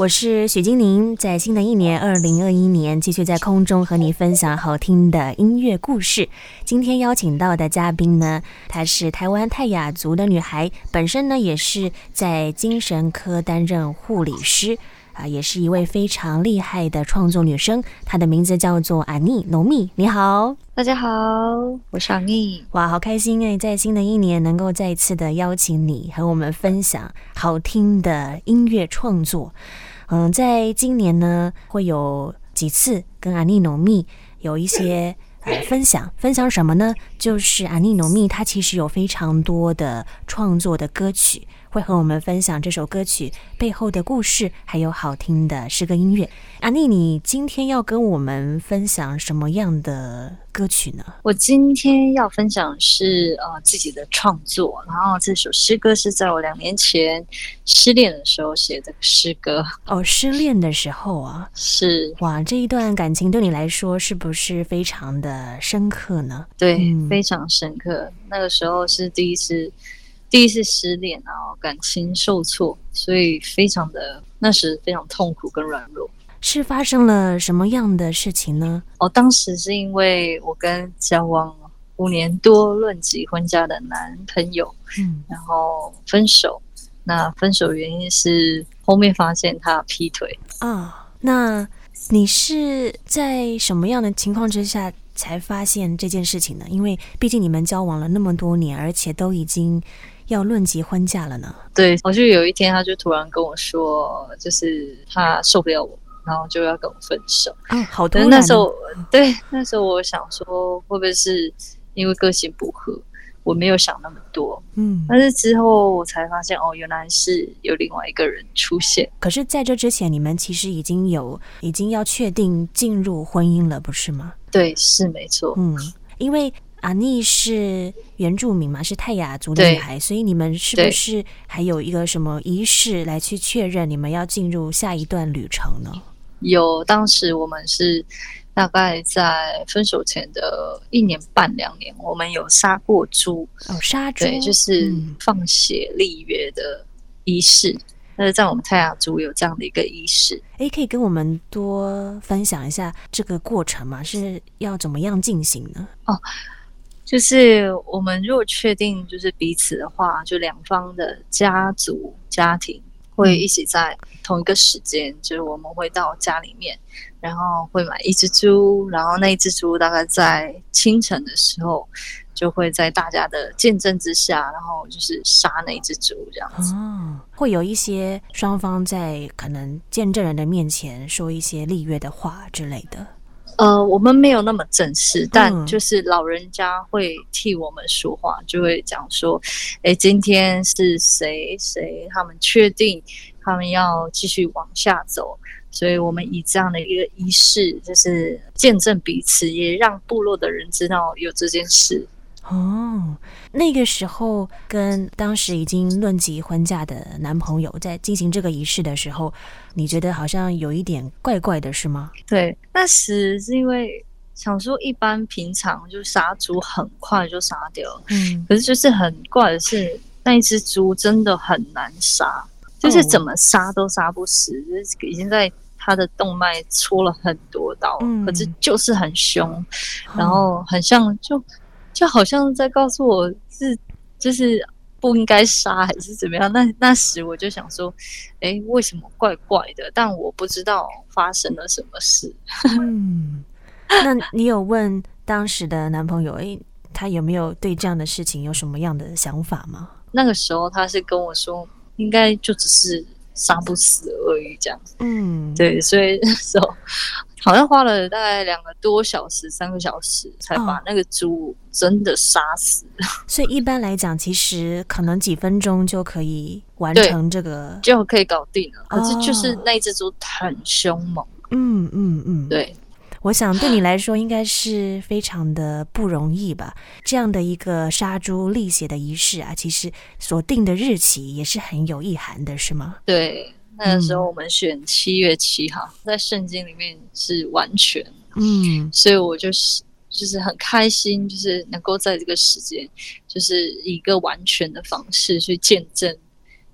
我是许金宁，在新的一年二零二一年，继续在空中和你分享好听的音乐故事。今天邀请到的嘉宾呢，她是台湾泰雅族的女孩，本身呢也是在精神科担任护理师。啊，也是一位非常厉害的创作女生，她的名字叫做阿妮农蜜。你好，大家好，我是阿妮。哇，好开心哎，在新的一年能够再一次的邀请你和我们分享好听的音乐创作。嗯，在今年呢，会有几次跟阿尼农蜜有一些呃分享，分享什么呢？就是阿尼农蜜他其实有非常多的创作的歌曲。会和我们分享这首歌曲背后的故事，还有好听的诗歌音乐。阿妮，你今天要跟我们分享什么样的歌曲呢？我今天要分享是呃自己的创作，然后这首诗歌是在我两年前失恋的时候写的诗歌。哦，失恋的时候啊，是哇，这一段感情对你来说是不是非常的深刻呢？对，嗯，非常深刻。那个时候是第一次。第一次失恋，然后感情受挫，所以非常的那时非常痛苦跟软弱。是发生了什么样的事情呢？哦，当时是因为我跟交往五年多、论及婚嫁的男朋友，嗯，然后分手。那分手原因是后面发现他劈腿啊。那你是在什么样的情况之下才发现这件事情呢？因为毕竟你们交往了那么多年，而且都已经。要论及婚嫁了呢？对，我就有一天，他就突然跟我说，就是他受不了我，然后就要跟我分手。嗯、哦，好的。那时候，对，那时候我想说，会不会是因为个性不合？我没有想那么多。嗯，但是之后我才发现，哦，原来是有另外一个人出现。可是，在这之前，你们其实已经有，已经要确定进入婚姻了，不是吗？对，是没错。嗯，因为。阿妮是原住民嘛，是泰雅族的女孩，所以你们是不是还有一个什么仪式来去确认你们要进入下一段旅程呢？有，当时我们是大概在分手前的一年半两年，我们有杀过猪哦，杀猪，对，就是放血立约的仪式。但是在我们泰雅族有这样的一个仪式，哎，可以跟我们多分享一下这个过程吗？是要怎么样进行呢？哦。就是我们如果确定就是彼此的话，就两方的家族家庭会一起在同一个时间，就是我们会到家里面，然后会买一只猪，然后那一只猪大概在清晨的时候，就会在大家的见证之下，然后就是杀那一只猪这样子。哦，会有一些双方在可能见证人的面前说一些立约的话之类的。呃，我们没有那么正式，但就是老人家会替我们说话，嗯、就会讲说，哎，今天是谁谁，他们确定他们要继续往下走，所以我们以这样的一个仪式，就是见证彼此，也让部落的人知道有这件事。哦，那个时候跟当时已经论及婚嫁的男朋友在进行这个仪式的时候，你觉得好像有一点怪怪的，是吗？对，那时是因为想说，一般平常就杀猪很快就杀掉，嗯，可是就是很怪的是，那一只猪真的很难杀，就是怎么杀都杀不死，哦、就是已经在他的动脉戳了很多刀，嗯、可是就是很凶，嗯、然后很像就。就好像在告诉我是，就是不应该杀还是怎么样？那那时我就想说，哎，为什么怪怪的？但我不知道发生了什么事。嗯，那你有问当时的男朋友，哎，他有没有对这样的事情有什么样的想法吗？那个时候他是跟我说，应该就只是杀不死而已，这样。嗯，对，所以 那时候。好像花了大概两个多小时、三个小时才把那个猪真的杀死。哦。所以一般来讲，其实可能几分钟就可以完成这个，就可以搞定了。可是就是那只猪很凶猛。嗯嗯嗯，对。我想对你来说应该是非常的不容易吧？这样的一个杀猪立血的仪式啊，其实所定的日期也是很有意涵的，是吗？对。那个时候我们选七月七号，嗯、在圣经里面是完全，嗯，所以我就是就是很开心，就是能够在这个时间，就是以一个完全的方式去见证，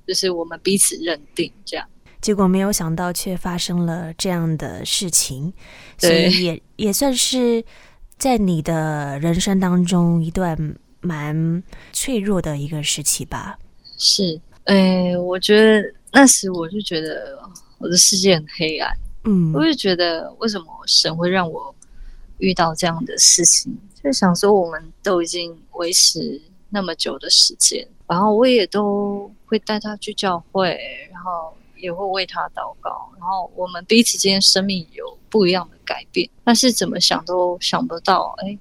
就是我们彼此认定这样。结果没有想到却发生了这样的事情，所以也也算是在你的人生当中一段蛮脆弱的一个时期吧。是，哎，我觉得那时我就觉得我的世界很黑暗，嗯，我就觉得为什么神会让我遇到这样的事情？就想说我们都已经维持那么久的时间，然后我也都会带他去教会，然后。也会为他祷告，然后我们彼此之间生命有不一样的改变，但是怎么想都想不到，哎，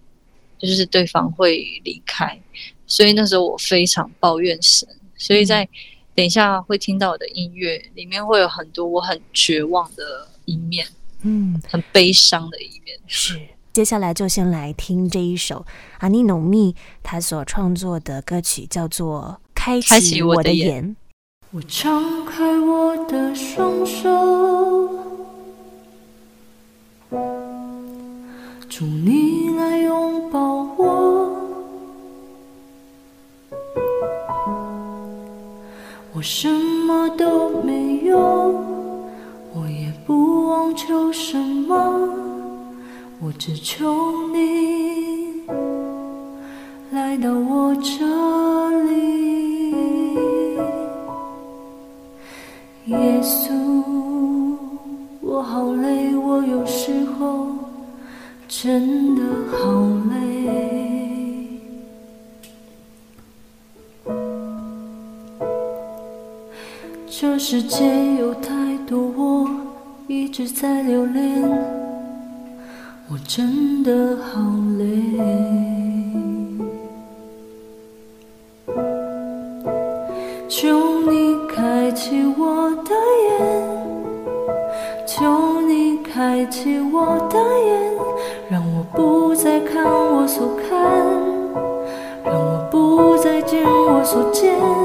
就是对方会离开，所以那时候我非常抱怨神，所以在等一下会听到我的音乐里面会有很多我很绝望的一面，嗯，很悲伤的一面。是，接下来就先来听这一首阿尼努密他所创作的歌曲，叫做《开启我的眼》。我张开我的双手，祝你来拥抱我。我什么都没有，我也不妄求什么，我只求你来到我这里。耶稣，我好累，我有时候真的好世界有太多我一直在留恋，我真的好累。求你开启我的眼，求你开启我的眼，让我不再看我所看，让我不再见我所见。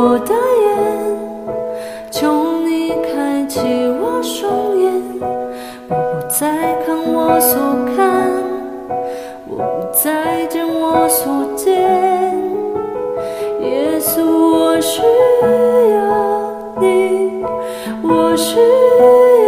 我的眼，求你开启我双眼，我不再看我所看，我不再见我所见。耶稣，我需要你，我需要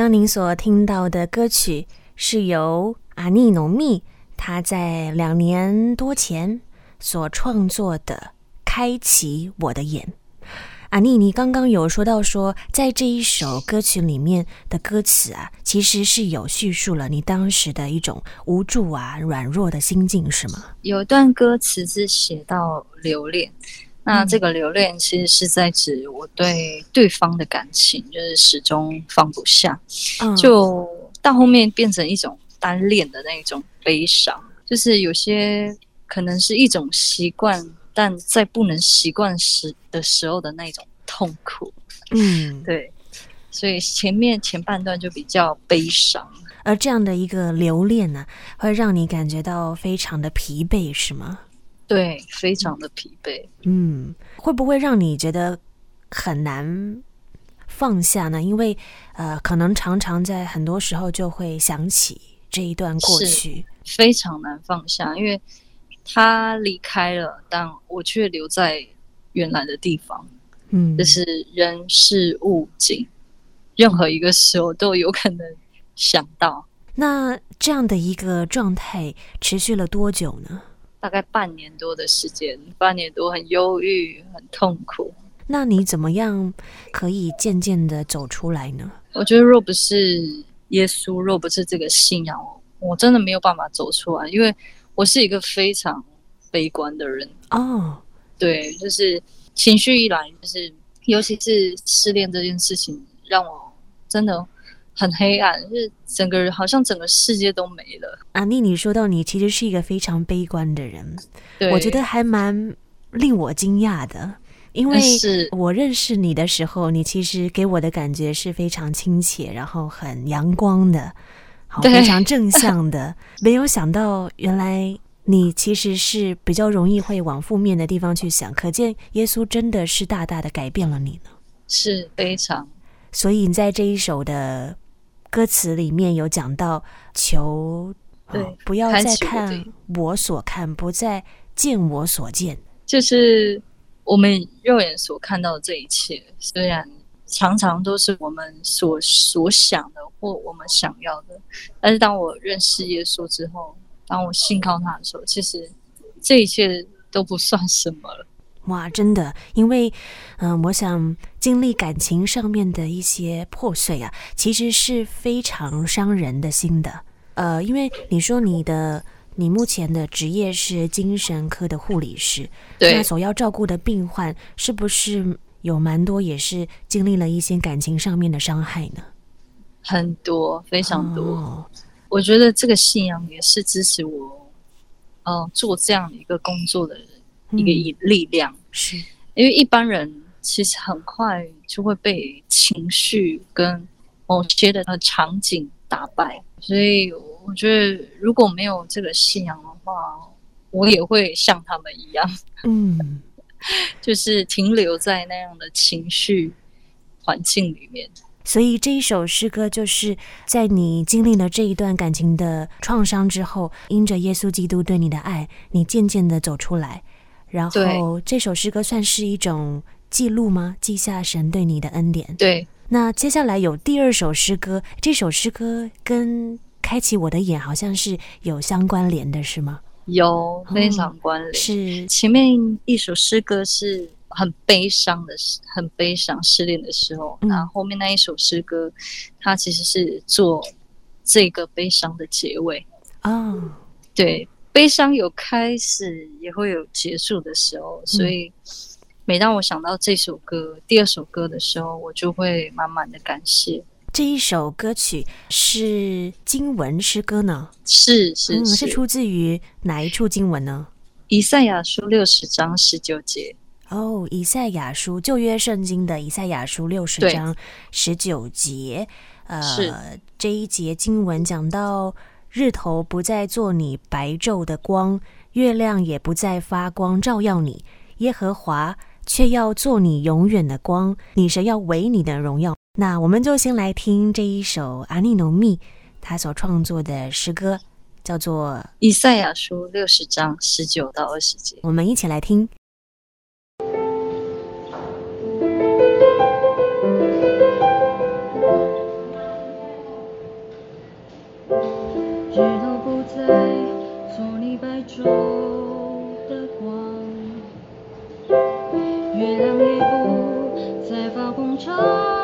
刚您所听到的歌曲是由阿尼农密他在两年多前所创作的《开启我的眼》。阿尼，你刚刚有说到说，在这一首歌曲里面的歌词啊，其实是有叙述了你当时的一种无助啊、软弱的心境，是吗？有段歌词是写到留恋。那这个留恋其实是在指我对对方的感情，就是始终放不下，就到后面变成一种单恋的那种悲伤，就是有些可能是一种习惯，但在不能习惯时的时候的那种痛苦。嗯，对，所以前面前半段就比较悲伤，而这样的一个留恋呢，会让你感觉到非常的疲惫，是吗？对，非常的疲惫。嗯，会不会让你觉得很难放下呢？因为呃，可能常常在很多时候就会想起这一段过去，非常难放下。因为他离开了，但我却留在原来的地方。嗯，就是人事物景，任何一个时候都有可能想到。那这样的一个状态持续了多久呢？大概半年多的时间，半年多很忧郁，很痛苦。那你怎么样可以渐渐的走出来呢？我觉得若不是耶稣，若不是这个信仰，我真的没有办法走出来，因为我是一个非常悲观的人哦。对，就是情绪一来，就是尤其是失恋这件事情，让我真的。很黑暗，就是整个人好像整个世界都没了。阿妮，你说到你其实是一个非常悲观的人，对，我觉得还蛮令我惊讶的，因为我认识你的时候，你其实给我的感觉是非常亲切，然后很阳光的，好，非常正向的。没有想到，原来你其实是比较容易会往负面的地方去想，可见耶稣真的是大大的改变了你呢，是非常。所以你在这一首的。歌词里面有讲到求，对、哦，不要再看我所看，不再见我所见，就是我们肉眼所看到的这一切，虽然常常都是我们所所想的或我们想要的，但是当我认识耶稣之后，当我信靠他的时候，其实这一切都不算什么了。哇，真的，因为，嗯、呃，我想经历感情上面的一些破碎啊，其实是非常伤人的心的。呃，因为你说你的你目前的职业是精神科的护理师，对，那所要照顾的病患是不是有蛮多也是经历了一些感情上面的伤害呢？很多，非常多。哦、我觉得这个信仰也是支持我，呃，做这样的一个工作的人。一个以力量，是因为一般人其实很快就会被情绪跟某些的场景打败，所以我觉得如果没有这个信仰的话，我也会像他们一样，嗯，就是停留在那样的情绪环境里面。所以这一首诗歌就是在你经历了这一段感情的创伤之后，因着耶稣基督对你的爱，你渐渐的走出来。然后这首诗歌算是一种记录吗？记下神对你的恩典。对。那接下来有第二首诗歌，这首诗歌跟开启我的眼好像是有相关联的，是吗？有，非常关联。嗯，是前面一首诗歌是很悲伤的，很悲伤失恋的时候，那、嗯、后，后面那一首诗歌，它其实是做这个悲伤的结尾。哦，对。悲伤有开始，也会有结束的时候，所以每当我想到这首歌、嗯、第二首歌的时候，我就会满满的感谢。这一首歌曲是经文诗歌呢？是是是，嗯、是出自于哪一处经文呢？以赛亚书六十章十九节。哦，以赛亚书旧约圣经的以赛亚书六十章十九节。呃，这一节经文讲到。日头不再做你白昼的光，月亮也不再发光照耀你，耶和华却要做你永远的光，你神要为你的荣耀。那我们就先来听这一首阿尼农密他所创作的诗歌，叫做《以赛亚书》六十章十九到二十节。我们一起来听。手的光。月亮也不再发光照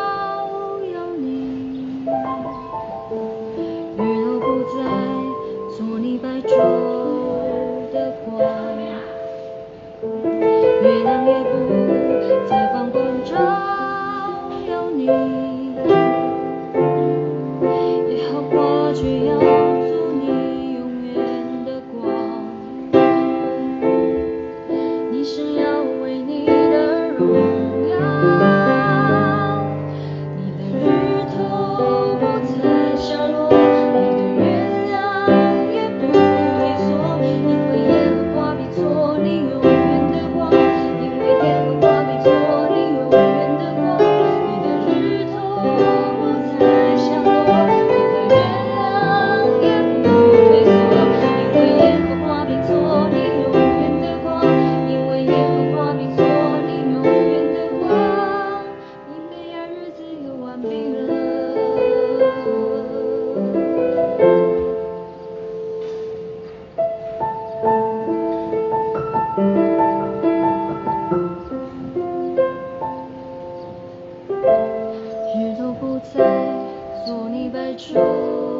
做你白昼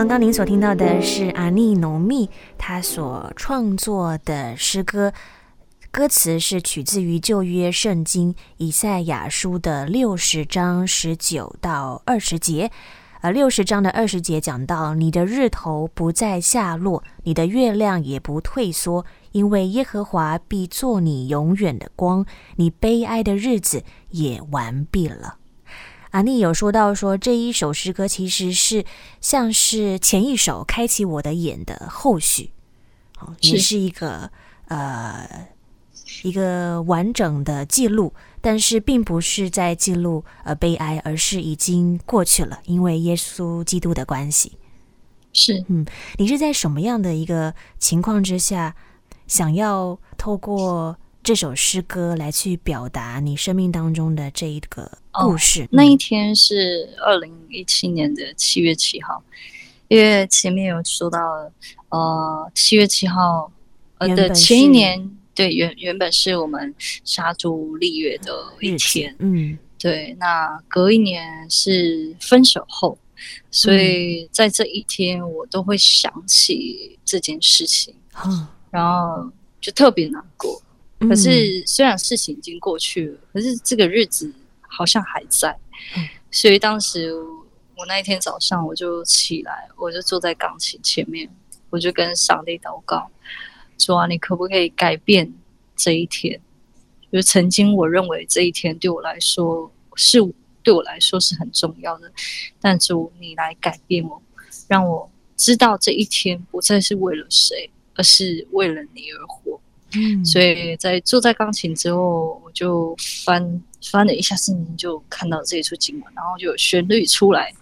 刚刚您所听到的是阿尼农密他所创作的诗歌，歌词是取自于旧约圣经以赛亚书的六十章十九到二十节。呃，六十章的二十节讲到：你的日头不再下落，你的月亮也不退缩，因为耶和华必做你永远的光，你悲哀的日子也完毕了。阿尼有说到说，这一首诗歌其实是像是前一首开启我的眼的后续，也是一个呃一个完整的记录，但是并不是在记录呃悲哀，而是已经过去了，因为耶稣基督的关系。是，嗯，你是在什么样的一个情况之下，想要透过这首诗歌来去表达你生命当中的这一个故事。哦，那一天是二零一七年的七月七号，因为前面有说到，呃，七月七号，呃的前一年，对，原原本是我们杀猪立月的一天，嗯，对，那隔一年是分手后，所以在这一天我都会想起这件事情，嗯，然后就特别难过。可是，虽然事情已经过去了，可是这个日子好像还在。所以当时我那一天早上，我就起来，我就坐在钢琴前面，我就跟上帝祷告，说啊，你可不可以改变这一天？就曾经我认为这一天对我来说是对我来说是很重要的，但主你来改变我，让我知道这一天不再是为了谁，而是为了你而活。嗯，所以在坐在钢琴之后，我就翻翻了一下圣经，就看到这一出经文，然后就有旋律出来，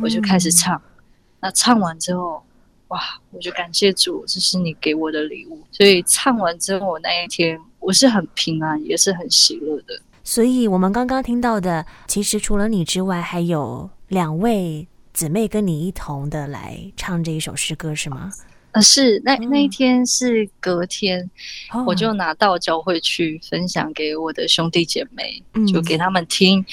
我就开始唱。嗯、那唱完之后，哇，我就感谢主，这是你给我的礼物。所以唱完之后，我那一天我是很平安，也是很喜乐的。所以我们刚刚听到的，其实除了你之外，还有两位姊妹跟你一同的来唱这一首诗歌，是吗？是那那一天是隔天，嗯，我就拿到教会去分享给我的兄弟姐妹，嗯，就给他们听。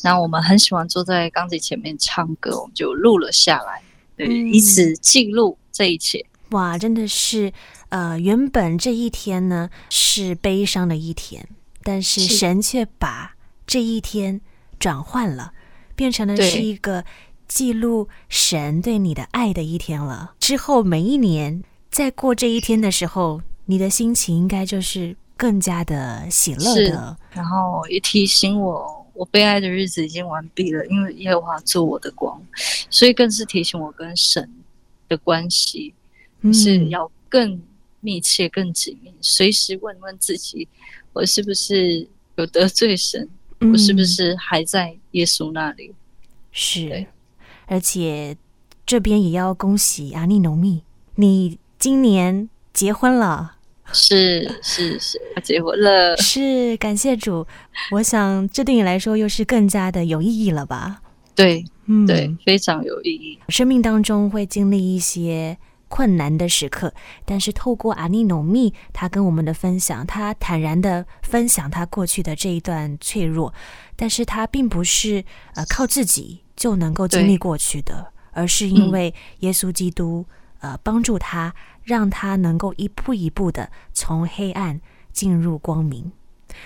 然后我们很喜欢坐在钢琴前面唱歌，我们就录了下来，对，以此记录这一切。哇，真的是，呃，原本这一天呢是悲伤的一天，但是神却把这一天转换了，变成了是一个。记录神对你的爱的一天了。之后每一年在过这一天的时候，你的心情应该就是更加的喜乐的。然后也提醒我，我悲哀的日子已经完毕了，因为耶和华做我的光，所以更是提醒我跟神的关系、嗯、是要更密切、更紧密，随时问问自己，我是不是有得罪神？我是不是还在耶稣那里？是，而且这边也要恭喜阿尼农密，你今年结婚了。是是是，他结婚了。是，感谢主。我想这对你来说又是更加的有意义了吧？对，嗯，对，非常有意义。生命当中会经历一些困难的时刻，但是透过阿尼努密他跟我们的分享，他坦然的分享他过去的这一段脆弱，但是他并不是呃靠自己就能够经历过去的，而是因为耶稣基督、嗯、呃帮助他。让他能够一步一步的从黑暗进入光明，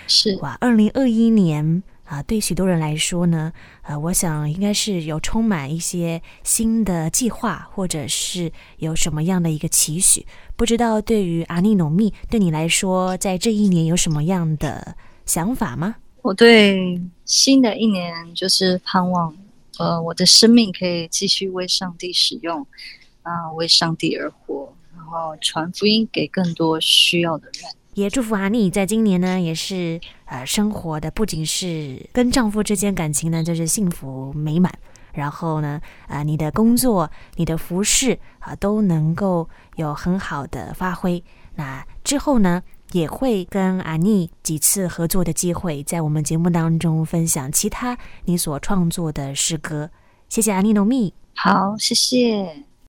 是哇。二零二一年啊，对许多人来说呢，呃，我想应该是有充满一些新的计划，或者是有什么样的一个期许。不知道对于阿尼努密，对你来说，在这一年有什么样的想法吗？我对新的一年就是盼望，呃，我的生命可以继续为上帝使用，啊、为上帝而活。然后传福音给更多需要的人，也祝福阿妮在今年呢，也是呃生活的不仅是跟丈夫之间感情呢，就是幸福美满。然后呢，啊、呃，你的工作、你的服饰啊、都能够有很好的发挥。那之后呢，也会跟阿妮几次合作的机会，在我们节目当中分享其他你所创作的诗歌。谢谢阿妮诺密，好，谢谢。